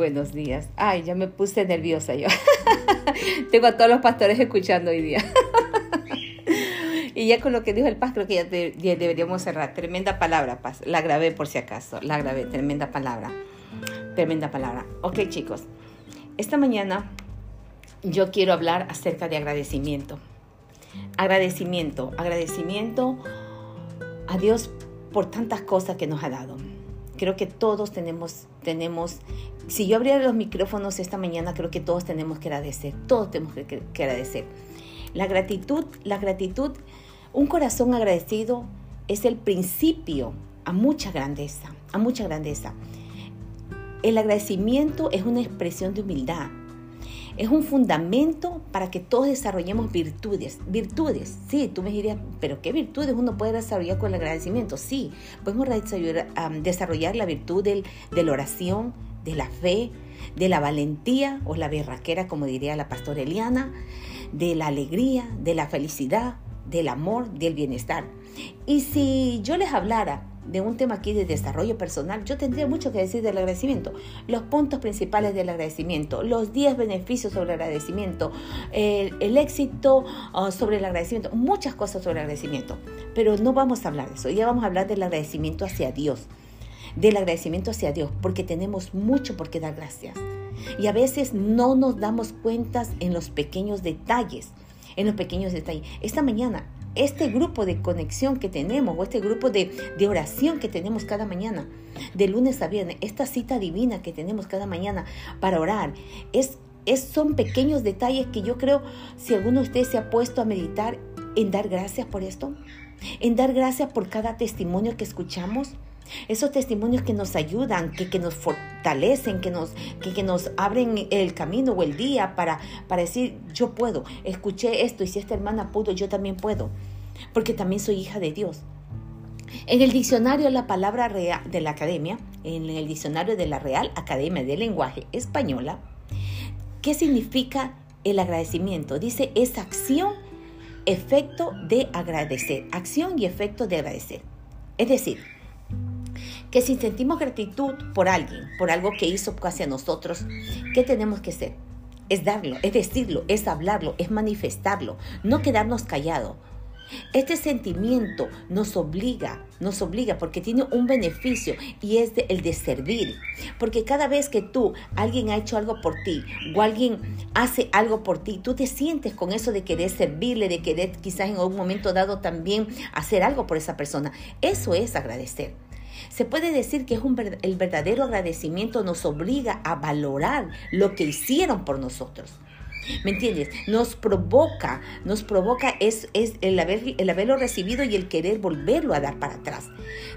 buenos días. Ay, ya me puse nerviosa yo. Tengo a todos los pastores escuchando hoy día. y ya con lo que dijo el paz, creo que ya, deberíamos cerrar. Tremenda palabra, paz. La grabé por si acaso. La grabé, tremenda palabra. Tremenda palabra. Ok, chicos. Esta mañana yo quiero hablar acerca de agradecimiento. Agradecimiento, agradecimiento a Dios por tantas cosas que nos ha dado. Creo que todos tenemos, tenemos, si yo abriera los micrófonos esta mañana, creo que todos tenemos que agradecer, todos tenemos que, que agradecer. La gratitud, la gratitud, un corazón agradecido es el principio a mucha grandeza, a mucha grandeza. El agradecimiento es una expresión de humildad, es un fundamento para que todos desarrollemos virtudes. Virtudes, sí, tú me dirías, pero ¿qué virtudes uno puede desarrollar con el agradecimiento? Sí, podemos desarrollar, la virtud de la oración, de la fe, de la valentía o la berraquera, como diría la pastora Eliana, de la alegría, de la felicidad, del amor, del bienestar. Y si yo les hablara de un tema aquí de desarrollo personal, yo tendría mucho que decir del agradecimiento. Los puntos principales del agradecimiento, los 10 beneficios sobre el agradecimiento, el, éxito ah, sobre el agradecimiento, muchas cosas sobre el agradecimiento. Pero no vamos a hablar de eso, ya vamos a hablar del agradecimiento hacia Dios. Del agradecimiento hacia Dios, porque tenemos mucho por qué dar gracias. Y a veces no nos damos cuentas en los pequeños detalles, en los pequeños detalles. Esta mañana este grupo de conexión que tenemos o este grupo de, oración que tenemos cada mañana, de lunes a viernes, esta cita divina que tenemos cada mañana para orar, es, es, son pequeños detalles que yo creo, si alguno de ustedes se ha puesto a meditar en dar gracias por esto, en dar gracias por cada testimonio que escuchamos, esos testimonios que nos ayudan, que, que nos fortalecen, que nos, que, que, nos abren el camino o el día para, para decir, yo puedo, escuché esto y si esta hermana pudo, yo también puedo, porque también soy hija de Dios. En el diccionario la palabra real de la academia, en el diccionario de la Real Academia de Lenguaje Española, ¿qué significa el agradecimiento? Dice, es acción, efecto de agradecer. Acción y efecto de agradecer. Es decir, que si sentimos gratitud por alguien, por algo que hizo hacia nosotros, ¿qué tenemos que hacer? Es darlo, es decirlo, es hablarlo, es manifestarlo, no quedarnos callados. Este sentimiento nos obliga, nos obliga porque tiene un beneficio y es el de servir. Porque cada vez que tú, alguien ha hecho algo por ti o alguien hace algo por ti, tú te sientes con eso de querer servirle, de querer quizás en algún momento dado también hacer algo por esa persona. Eso es agradecer. Se puede decir que es el verdadero agradecimiento nos obliga a valorar lo que hicieron por nosotros. ¿Me entiendes? Nos provoca, nos provoca es, es el, haber, el haberlo recibido y el querer volverlo a dar para atrás.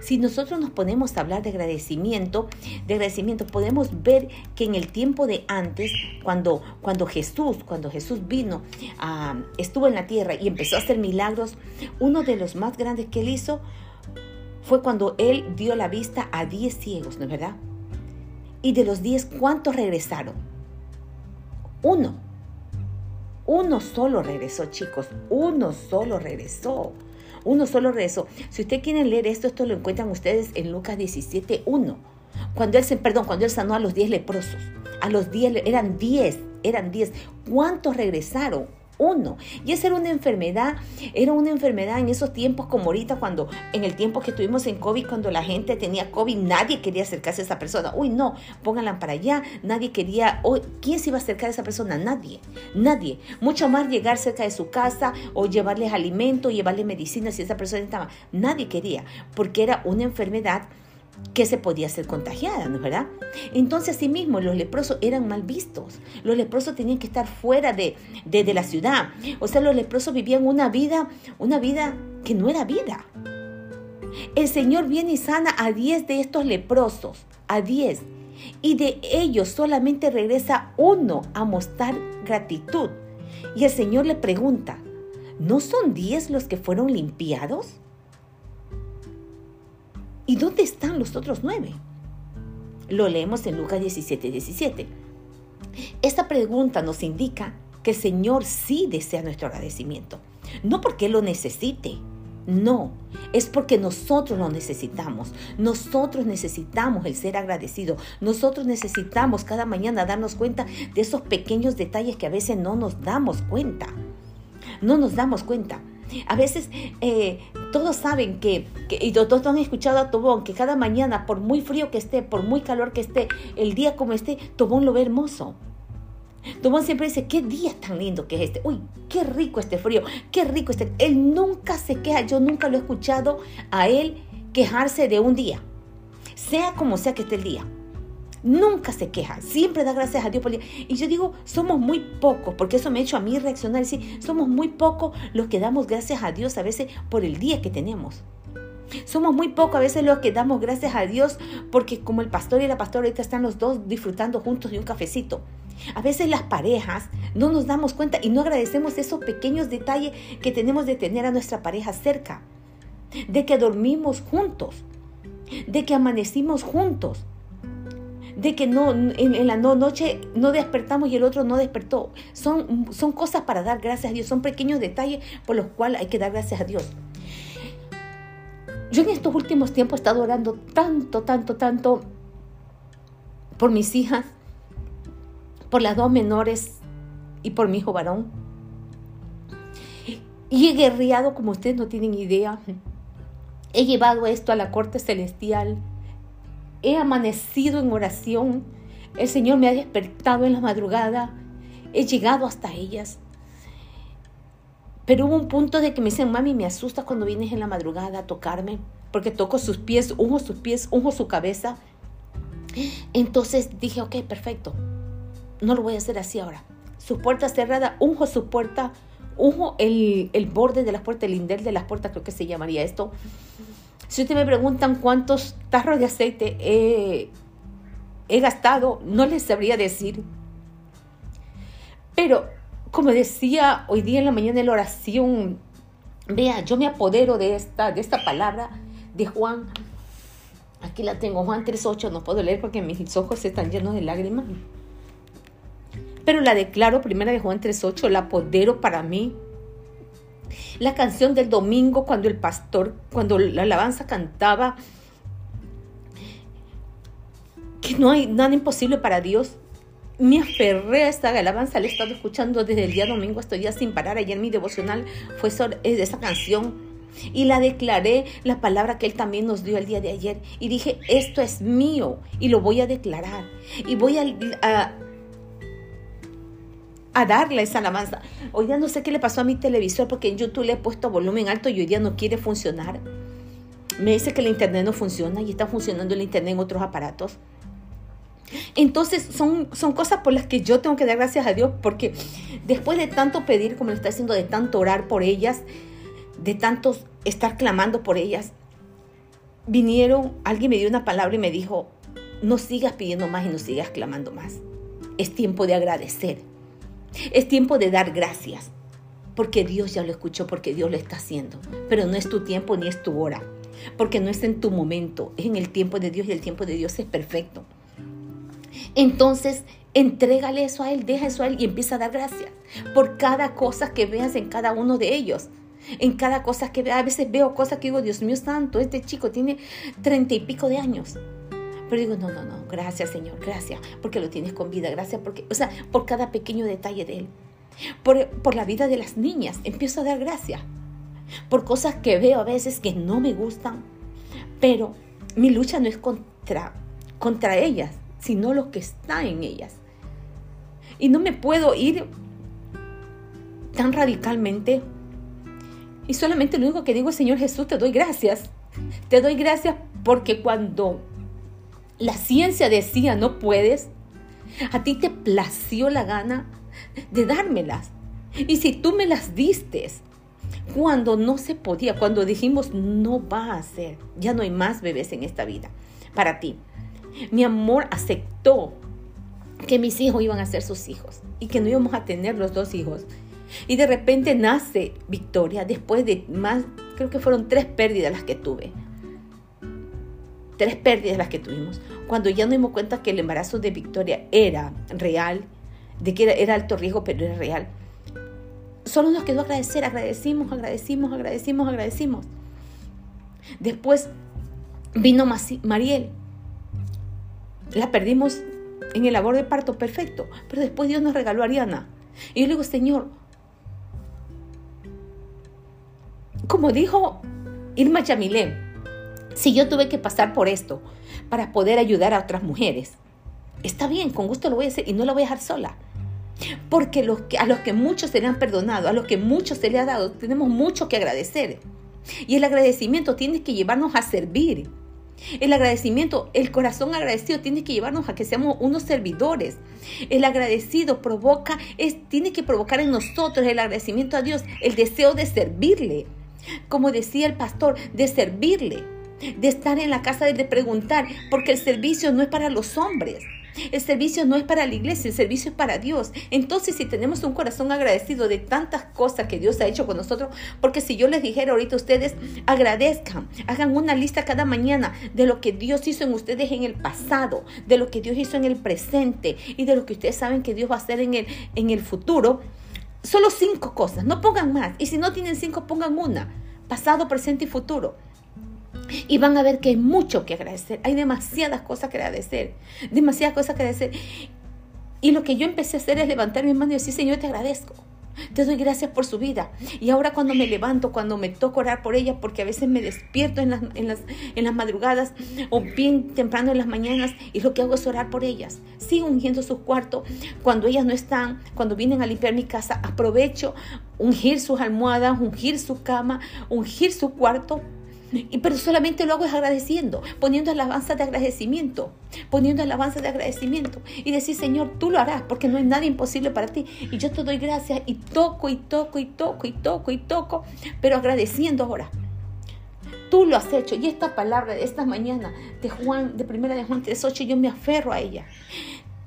Si nosotros nos ponemos a hablar de agradecimiento, de agradecimiento, podemos ver que en el tiempo de antes, cuando, cuando Jesús, cuando Jesús vino, ah, estuvo en la tierra y empezó a hacer milagros, uno de los más grandes que él hizo fue cuando él dio la vista a 10 ciegos, ¿no es verdad? Y de los 10, ¿cuántos regresaron? Uno. Uno solo regresó, chicos. Uno solo regresó. Uno solo regresó. Si ustedes quieren leer esto, esto lo encuentran ustedes en Lucas 17, 1. Cuando él, perdón, cuando él sanó a los 10 leprosos. A los 10, eran 10, eran 10. ¿Cuántos regresaron? Uno. Y esa era una enfermedad, era una enfermedad en esos tiempos como ahorita cuando, en el tiempo que estuvimos en COVID, cuando la gente tenía COVID, nadie quería acercarse a esa persona. Uy, no, pónganla para allá, nadie quería, ¿quién se iba a acercar a esa persona? Nadie, nadie. Mucho más llegar cerca de su casa o llevarles alimento, llevarles medicina si esa persona estaba. Nadie quería, porque era una enfermedad que se podía ser contagiada, ¿no es verdad? Entonces, asimismo, los leprosos eran mal vistos. Los leprosos tenían que estar fuera de, de, la ciudad. O sea, los leprosos vivían una vida, una vida que no era vida. El Señor viene y sana a 10 de estos leprosos, a 10. Y de ellos solamente regresa uno a mostrar gratitud. Y el Señor le pregunta, ¿no son 10 los que fueron limpiados? ¿Y dónde están los otros nueve? Lo leemos en Lucas 17, 17. Esta pregunta nos indica que el Señor sí desea nuestro agradecimiento. No porque lo necesite, No, es porque nosotros lo necesitamos. Nosotros necesitamos el ser agradecido. Nosotros necesitamos cada mañana darnos cuenta de esos pequeños detalles que a veces no nos damos cuenta. No nos damos cuenta. A veces eh, todos saben que, y todos han escuchado a Tobón, que cada mañana, por muy frío que esté, por muy calor que esté, el día como esté, Tobón lo ve hermoso. Tobón siempre dice, qué día tan lindo que es este. Uy, qué rico este frío, qué rico este. Él nunca se queja, yo nunca lo he escuchado a él quejarse de un día, sea como sea que esté el día. Nunca se queja, siempre da gracias a Dios por el día. Y yo digo, somos muy pocos, porque eso me ha hecho a mí reaccionar y somos muy pocos los que damos gracias a Dios a veces por el día que tenemos. Somos muy pocos a veces los que damos gracias a Dios porque como el pastor y la pastora ahorita están los dos disfrutando juntos de un cafecito. A veces las parejas no nos damos cuenta y no agradecemos esos pequeños detalles que tenemos de tener a nuestra pareja cerca, de que dormimos juntos, de que amanecimos juntos, de que no, en, la noche no despertamos y el otro no despertó. Son, son cosas para dar gracias a Dios, son pequeños detalles por los cuales hay que dar gracias a Dios. Yo en estos últimos tiempos he estado orando tanto, tanto, tanto por mis hijas, por las dos menores y por mi hijo varón. Y he guerreado como ustedes no tienen idea. He llevado esto a la corte celestial he amanecido en oración, el Señor me ha despertado en la madrugada, he llegado hasta ellas. Pero hubo un punto de que me dicen, mami, me asusta cuando vienes en la madrugada a tocarme, porque toco sus pies, unjo sus pies, unjo su cabeza. Entonces dije, ok, perfecto, no lo voy a hacer así ahora. Su puerta cerrada, unjo su puerta, unjo el, el borde de la puerta, el lindel de las puertas, creo que se llamaría esto. Si ustedes me preguntan cuántos tarros de aceite he, gastado, no les sabría decir. Pero, como decía hoy día en la mañana en la oración, vea, yo me apodero de esta, de esta palabra de Juan. Aquí la tengo, Juan 3.8, no puedo leer porque mis ojos están llenos de lágrimas. Pero la declaro, primera de Juan 3.8, la apodero para mí la canción del domingo cuando el pastor, cuando la alabanza cantaba, que no hay nada imposible para Dios. Me aferré a esta alabanza, la he estado escuchando desde el día domingo, estos días sin parar. Ayer mi devocional fue sobre esa canción y la declaré, la palabra que Él también nos dio el día de ayer. Y dije, esto es mío y lo voy a declarar. Y voy a a darle esa alabanza. Hoy día no sé qué le pasó a mi televisor porque en YouTube le he puesto volumen alto y hoy día no quiere funcionar. Me dice que el internet no funciona y está funcionando el internet en otros aparatos. Entonces son, son cosas por las que yo tengo que dar gracias a Dios porque después de tanto pedir como lo está haciendo, de tanto orar por ellas, de tanto estar clamando por ellas, vinieron, alguien me dio una palabra y me dijo, no sigas pidiendo más y no sigas clamando más. Es tiempo de agradecer. Es tiempo de dar gracias, porque Dios ya lo escuchó, porque Dios lo está haciendo, pero no es tu tiempo ni es tu hora, porque no es en tu momento, es en el tiempo de Dios y el tiempo de Dios es perfecto. Entonces, entrégale eso a Él, deja eso a Él y empieza a dar gracias por cada cosa que veas en cada uno de ellos. En cada cosa que veas, a veces veo cosas que digo, Dios mío santo, este chico tiene treinta y pico de años pero digo, no, no, no, gracias Señor, gracias porque lo tienes con vida, gracias porque, o sea, por cada pequeño detalle de Él. Por, por la vida de las niñas, empiezo a dar gracias. Por cosas que veo a veces que no me gustan, pero mi lucha no es contra, contra ellas, sino lo que está en ellas. Y no me puedo ir tan radicalmente. Y solamente lo único que digo, Señor Jesús, te doy gracias. Te doy gracias porque cuando la ciencia decía no puedes, a ti te plació la gana de dármelas. Y si tú me las diste cuando no se podía, cuando dijimos no va a ser, ya no hay más bebés en esta vida para ti. Mi amor aceptó que mis hijos iban a ser sus hijos y que no íbamos a tener los dos hijos. Y de repente nace Victoria después de más, creo que fueron tres pérdidas las que tuve tres pérdidas las que tuvimos, cuando ya nos dimos cuenta que el embarazo de Victoria era real, de que era, alto riesgo, pero era real. Solo nos quedó agradecer, agradecimos, agradecimos, agradecimos, agradecimos. Después vino Mariel. La perdimos en el labor de parto, perfecto. Pero después Dios nos regaló a Ariana. Y yo le digo, Señor, como dijo Irma Yamilé, si yo tuve que pasar por esto para poder ayudar a otras mujeres, está bien, con gusto lo voy a hacer y no la voy a dejar sola. Porque que, a los que muchos se le han perdonado, a los que muchos se le ha dado, tenemos mucho que agradecer. Y el agradecimiento tiene que llevarnos a servir. El agradecimiento, el corazón agradecido tiene que llevarnos a que seamos unos servidores. El agradecido provoca, es, tiene que provocar en nosotros el agradecimiento a Dios, el deseo de servirle. Como decía el pastor, de servirle, de estar en la casa, de preguntar, porque el servicio no es para los hombres. El servicio no es para la iglesia, el servicio es para Dios. Entonces, si tenemos un corazón agradecido de tantas cosas que Dios ha hecho con nosotros, porque si yo les dijera ahorita a ustedes, agradezcan, hagan una lista cada mañana de lo que Dios hizo en ustedes en el pasado, de lo que Dios hizo en el presente y de lo que ustedes saben que Dios va a hacer en el, en el futuro. Solo cinco cosas, no pongan más. Y si no tienen cinco, pongan una. Pasado, presente y futuro. Y van a ver que hay mucho que agradecer. Hay demasiadas cosas que agradecer. Demasiadas cosas que agradecer. Y lo que yo empecé a hacer es levantar mi mano y decir, Señor, te agradezco. Te doy gracias por su vida. Y ahora cuando me levanto, cuando me toco orar por ella, porque a veces me despierto en las, en las, en las madrugadas o bien temprano en las mañanas, y lo que hago es orar por ellas. Sigo ungiendo su cuarto. Cuando ellas no están, cuando vienen a limpiar mi casa, aprovecho ungir sus almohadas, ungir su cama, ungir su cuarto y, pero solamente lo hago es agradeciendo, poniendo alabanza de agradecimiento, poniendo alabanza de agradecimiento. Y decir, Señor, tú lo harás porque no hay nada imposible para ti. Y yo te doy gracias y toco y toco y toco y toco y toco, pero agradeciendo ahora. Tú lo has hecho. Y esta palabra de esta mañana de Juan, de primera de Juan 3.8, yo me aferro a ella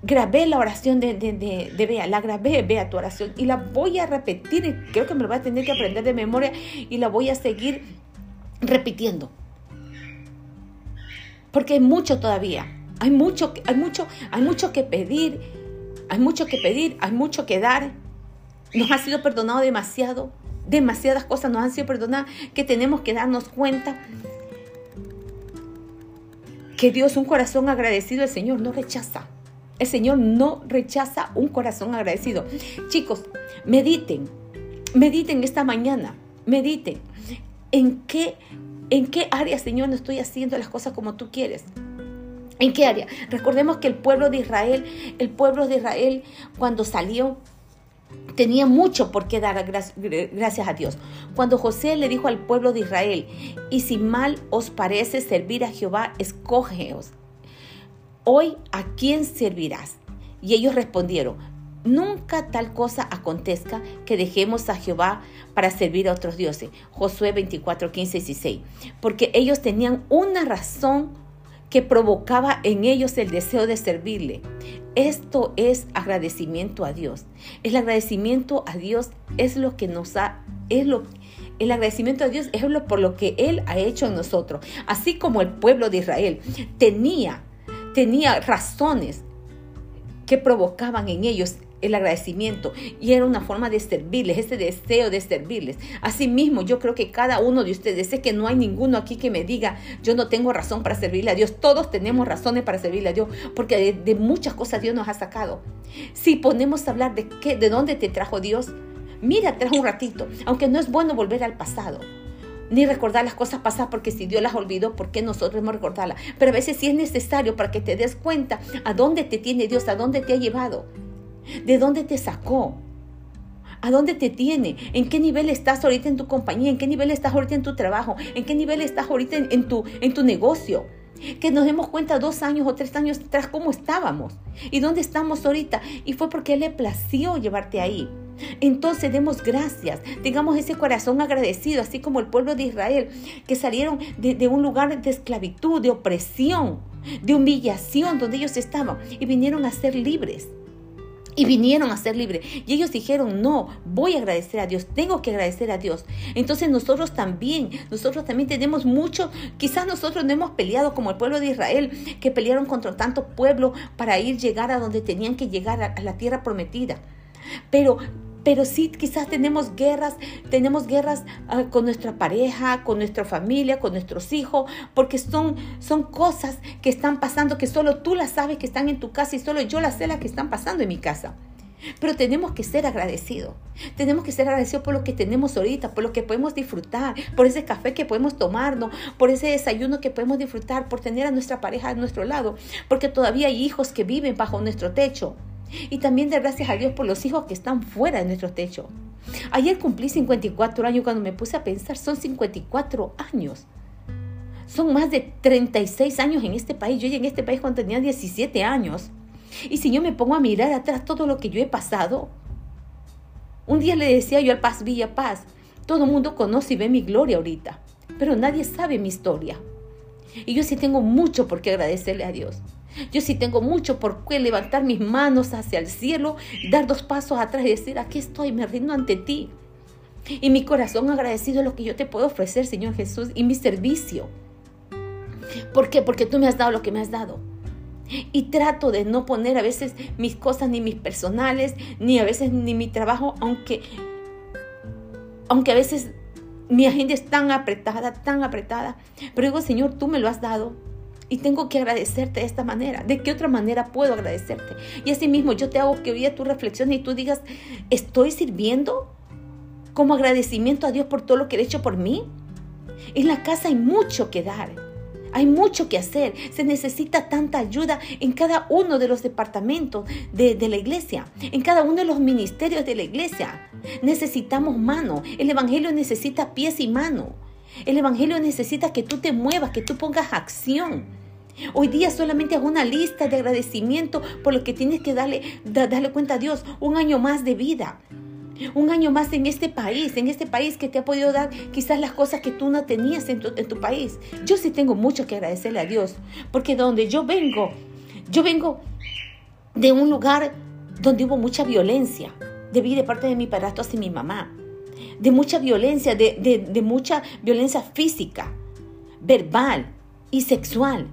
grabé la oración de, de, de, Bea, la grabé, Bea, tu oración, y la voy a repetir, creo que me lo voy a tener que aprender de memoria, y la voy a seguir repitiendo. Porque hay mucho todavía. Hay mucho, hay mucho, hay mucho que pedir. Hay mucho que pedir, hay mucho que dar. Nos ha sido perdonado demasiado. Demasiadas cosas nos han sido perdonadas que tenemos que darnos cuenta que Dios un corazón agradecido el Señor no rechaza. El Señor no rechaza un corazón agradecido. Chicos, mediten, mediten esta mañana, mediten en qué, en qué área, Señor, no estoy haciendo las cosas como tú quieres. ¿En qué área? Recordemos que el pueblo de Israel, el pueblo de Israel cuando salió tenía mucho por qué dar gracias a Dios. Cuando José le dijo al pueblo de Israel, y si mal os parece servir a Jehová, escógeos. Hoy, ¿a quién servirás? Y ellos respondieron, nunca tal cosa acontezca que dejemos a Jehová para servir a otros dioses. Josué 24, 15 y 16. Porque ellos tenían una razón que provocaba en ellos el deseo de servirle. Esto es agradecimiento a Dios. El agradecimiento a Dios es lo que nos ha, es lo el agradecimiento a Dios es lo por lo que Él ha hecho en nosotros. Así como el pueblo de Israel tenía, tenía razones que provocaban en ellos el agradecimiento y era una forma de servirles, ese deseo de servirles. Asimismo, yo creo que cada uno de ustedes, sé que no hay ninguno aquí que me diga, yo no tengo razón para servirle a Dios. Todos tenemos razones para servirle a Dios, porque de, muchas cosas Dios nos ha sacado. Si ponemos a hablar de qué, de dónde te trajo Dios, mira atrás un ratito, aunque no es bueno volver al pasado ni recordar las cosas pasadas, porque si Dios las olvidó, ¿por qué nosotros hemos recordarlas? Pero a veces sí es necesario para que te des cuenta a dónde te tiene Dios, a dónde te ha llevado. ¿De dónde te sacó? ¿A dónde te tiene? ¿En qué nivel estás ahorita en tu compañía? ¿En qué nivel estás ahorita en tu trabajo? ¿En qué nivel estás ahorita en, tu, en tu negocio? Que nos demos cuenta dos años o tres años atrás cómo estábamos y dónde estamos ahorita. Y fue porque Él le plació llevarte ahí. Entonces demos gracias, tengamos ese corazón agradecido, así como el pueblo de Israel, que salieron de, de un lugar de esclavitud, de opresión, de humillación donde ellos estaban y vinieron a ser libres y vinieron a ser libres. Y ellos dijeron, no, voy a agradecer a Dios, tengo que agradecer a Dios. Entonces nosotros también, nosotros también tenemos mucho, quizás nosotros no hemos peleado como el pueblo de Israel, que pelearon contra tanto pueblo para ir llegar a donde tenían que llegar, a, la tierra prometida. Pero pero sí quizás tenemos guerras, tenemos guerras ah, con nuestra pareja, con nuestra familia, con nuestros hijos, porque son, son cosas que están pasando que solo tú las sabes que están en tu casa y solo yo las sé las que están pasando en mi casa. Pero tenemos que ser agradecidos. Tenemos que ser agradecidos por lo que tenemos ahorita, por lo que podemos disfrutar, por ese café que podemos tomarnos, por ese desayuno que podemos disfrutar, por tener a nuestra pareja a nuestro lado, porque todavía hay hijos que viven bajo nuestro techo. Y también dar gracias a Dios por los hijos que están fuera de nuestro techo. Ayer cumplí 54 años cuando me puse a pensar, son 54 años. Son más de 36 años en este país. Yo llegué en este país cuando tenía 17 años. Y si yo me pongo a mirar atrás todo lo que yo he pasado, un día le decía yo al Paz Villa Paz, todo el mundo conoce y ve mi gloria ahorita, pero nadie sabe mi historia. Y yo sí tengo mucho por qué agradecerle a Dios. Yo sí tengo mucho por qué levantar mis manos hacia el cielo, dar dos pasos atrás y decir, aquí estoy, me rindo ante ti. Y mi corazón agradecido es lo que yo te puedo ofrecer, Señor Jesús, y mi servicio. ¿Por qué? Porque tú me has dado lo que me has dado. Y trato de no poner a veces mis cosas, ni mis personales, ni a veces ni mi trabajo, aunque, aunque a veces mi agenda es tan apretada, tan apretada. Pero digo, Señor, tú me lo has dado. Y tengo que agradecerte de esta manera. ¿De qué otra manera puedo agradecerte? Y así mismo yo te hago que hoy día tú reflexiones y tú digas, ¿estoy sirviendo como agradecimiento a Dios por todo lo que he hecho por mí? En la casa hay mucho que dar. Hay mucho que hacer. Se necesita tanta ayuda en cada uno de los departamentos de, la iglesia, en cada uno de los ministerios de la iglesia. Necesitamos mano. El Evangelio necesita pies y mano. El Evangelio necesita que tú te muevas, que tú pongas acción. Hoy día solamente hago una lista de agradecimiento por lo que tienes que darle, darle cuenta a Dios. Un año más de vida un año más en este país, en este país que te ha podido dar quizás las cosas que tú no tenías en tu, país. Yo sí tengo mucho que agradecerle a Dios, porque donde yo vengo, yo vengo de un lugar donde hubo mucha violencia, de, de parte de mi padrastro hacia mi mamá, de mucha violencia, de, de mucha violencia física, verbal y sexual.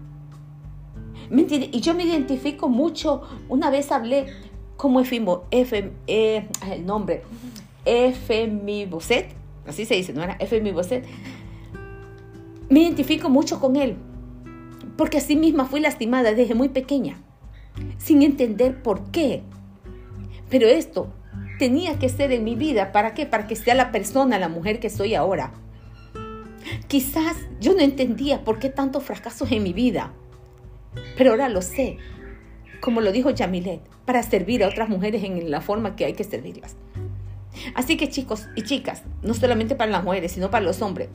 Y yo me identifico mucho, una vez hablé como Efimo, F, eh, el nombre, Efemiboset, así se dice, ¿no era? Efemiboset. Me identifico mucho con él, porque así misma fui lastimada desde muy pequeña, sin entender por qué. Pero esto tenía que ser en mi vida, ¿para qué? Para que sea la persona, la mujer que soy ahora. Quizás yo no entendía por qué tantos fracasos en mi vida, pero ahora lo sé como lo dijo Yamilet, para servir a otras mujeres en la forma que hay que servirlas. Así que chicos y chicas, no solamente para las mujeres, sino para los hombres,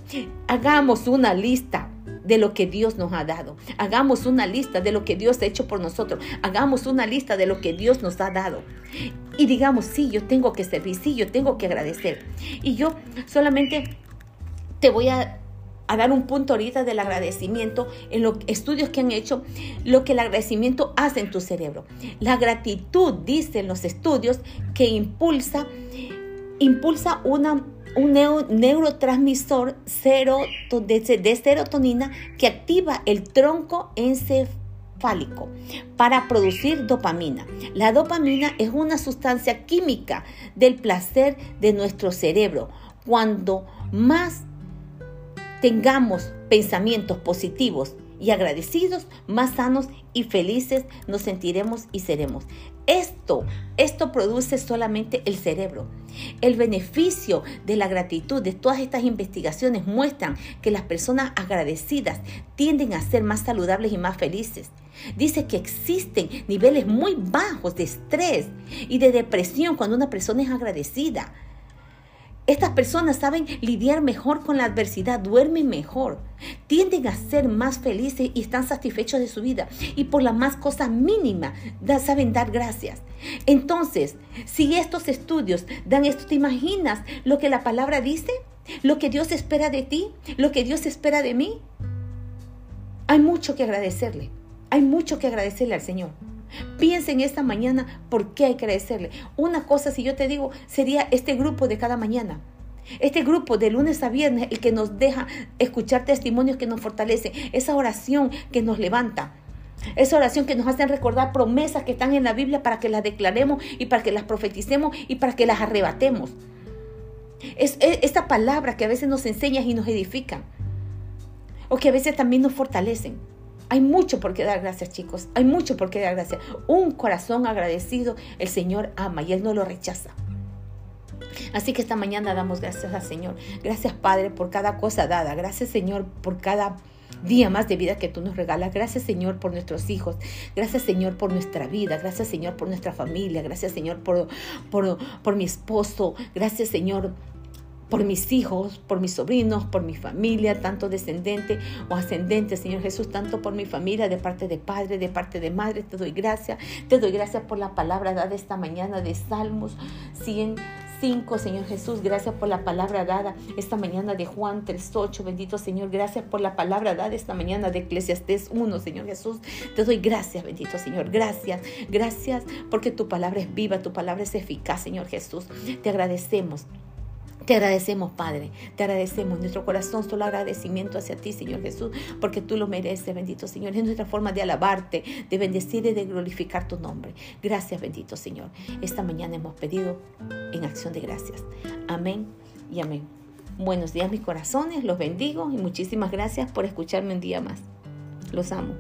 hagamos una lista de lo que Dios nos ha dado. Hagamos una lista de lo que Dios ha hecho por nosotros. Hagamos una lista de lo que Dios nos ha dado. Y digamos, sí, yo tengo que servir, sí, yo tengo que agradecer. Y yo solamente te voy a dar un punto ahorita del agradecimiento en los estudios que han hecho, lo que el agradecimiento hace en tu cerebro. La gratitud, dicen los estudios, que impulsa, impulsa una, un neurotransmisor de, de serotonina que activa el tronco encefálico para producir dopamina. La dopamina es una sustancia química del placer de nuestro cerebro. Cuando más tengamos pensamientos positivos y agradecidos, más sanos y felices nos sentiremos y seremos. Esto, esto produce solamente el cerebro. El beneficio de la gratitud de todas estas investigaciones muestran que las personas agradecidas tienden a ser más saludables y más felices. Dice que existen niveles muy bajos de estrés y de depresión cuando una persona es agradecida. Estas personas saben lidiar mejor con la adversidad, duermen mejor, tienden a ser más felices y están satisfechos de su vida. Y por las más cosas mínimas saben dar gracias. Entonces, si estos estudios dan esto, ¿te imaginas lo que la palabra dice? ¿Lo que Dios espera de ti? ¿Lo que Dios espera de mí? Hay mucho que agradecerle. Hay mucho que agradecerle al Señor. Piensa en esta mañana por qué hay que agradecerle. Una cosa, si yo te digo, sería este grupo de cada mañana. Este grupo de lunes a viernes, el que nos deja escuchar testimonios que nos fortalecen, esa oración que nos levanta. Esa oración que nos hacen recordar promesas que están en la Biblia para que las declaremos y para que las profeticemos y para que las arrebatemos. Es, esta palabra que a veces nos enseñan y nos edifican. O que a veces también nos fortalecen. Hay mucho por qué dar gracias, chicos. Hay mucho por qué dar gracias. Un corazón agradecido el Señor ama y Él no lo rechaza. Así que esta mañana damos gracias al Señor. Gracias, Padre, por cada cosa dada. Gracias, Señor, por cada día más de vida que tú nos regalas. Gracias Señor por nuestros hijos. Gracias Señor por nuestra vida. Gracias Señor por nuestra familia. Gracias Señor por, por, por mi esposo. Gracias Señor por mis hijos, por mis sobrinos, por mi familia, tanto descendente o ascendente, Señor Jesús, tanto por mi familia, de parte de padre, de parte de madre, te doy gracias. Te doy gracias por la palabra dada esta mañana de Salmos 100. 5, Señor Jesús. Gracias por la palabra dada esta mañana de Juan 3.8. Bendito Señor. Gracias por la palabra dada esta mañana de Eclesiastés 1, Señor Jesús. Te doy gracias, bendito Señor. Gracias. Gracias porque tu palabra es viva, tu palabra es eficaz, Señor Jesús. Te agradecemos. Te agradecemos, Padre. Te agradecemos. Nuestro corazón solo agradecimiento hacia ti, Señor Jesús, porque tú lo mereces, bendito Señor. Es nuestra forma de alabarte, de bendecir y de glorificar tu nombre. Gracias, bendito Señor. Esta mañana hemos pedido en acción de gracias. Amén y amén. Buenos días, mis corazones. Los bendigo y muchísimas gracias por escucharme un día más. Los amo.